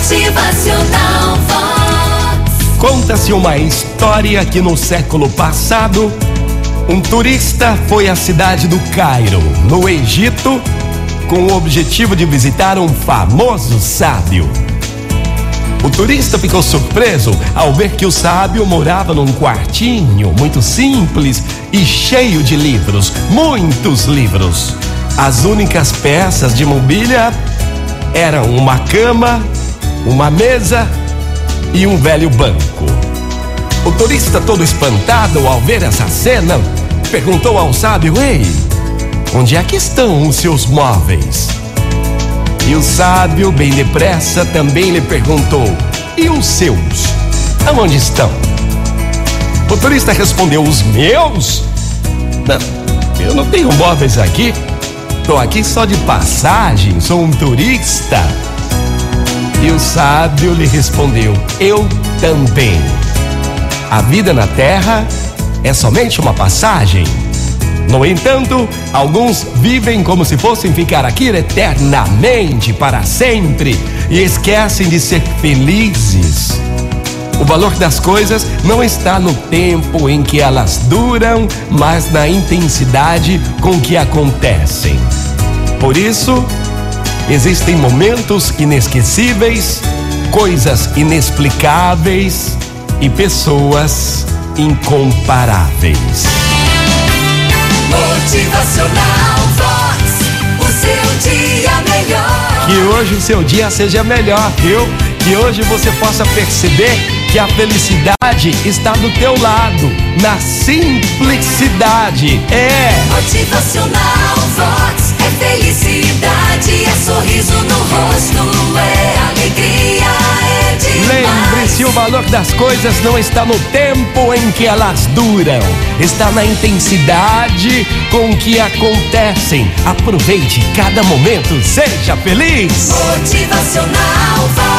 Motivacional Vox. Conta-se uma história que no século passado, um turista foi à cidade do Cairo, no Egito, com o objetivo de visitar um famoso sábio. O turista ficou surpreso ao ver que o sábio morava num quartinho muito simples e cheio de livros, muitos livros. As únicas peças de mobília eram uma cama, uma mesa e um velho banco. O turista, todo espantado ao ver essa cena, perguntou ao sábio: Ei, onde é que estão os seus móveis? E o sábio, bem depressa, também lhe perguntou: E os seus? Aonde estão? O turista respondeu: Os meus? Não, eu não tenho móveis aqui. Tô aqui só de passagem, sou um turista. Sábio lhe respondeu: Eu também. A vida na terra é somente uma passagem. No entanto, alguns vivem como se fossem ficar aqui eternamente, para sempre, e esquecem de ser felizes. O valor das coisas não está no tempo em que elas duram, mas na intensidade com que acontecem. Por isso, existem momentos inesquecíveis, coisas inexplicáveis e pessoas incomparáveis. Motivacional Vox. O seu dia melhor. Que hoje o seu dia seja melhor, viu? Que hoje você possa perceber que a felicidade está do teu lado, na simplicidade. É. Motivacional Vox. É felicidade, é sorriso no rosto, valor das coisas não está no tempo em que elas duram, está na intensidade com que acontecem. Aproveite cada momento, seja feliz. Motivacional.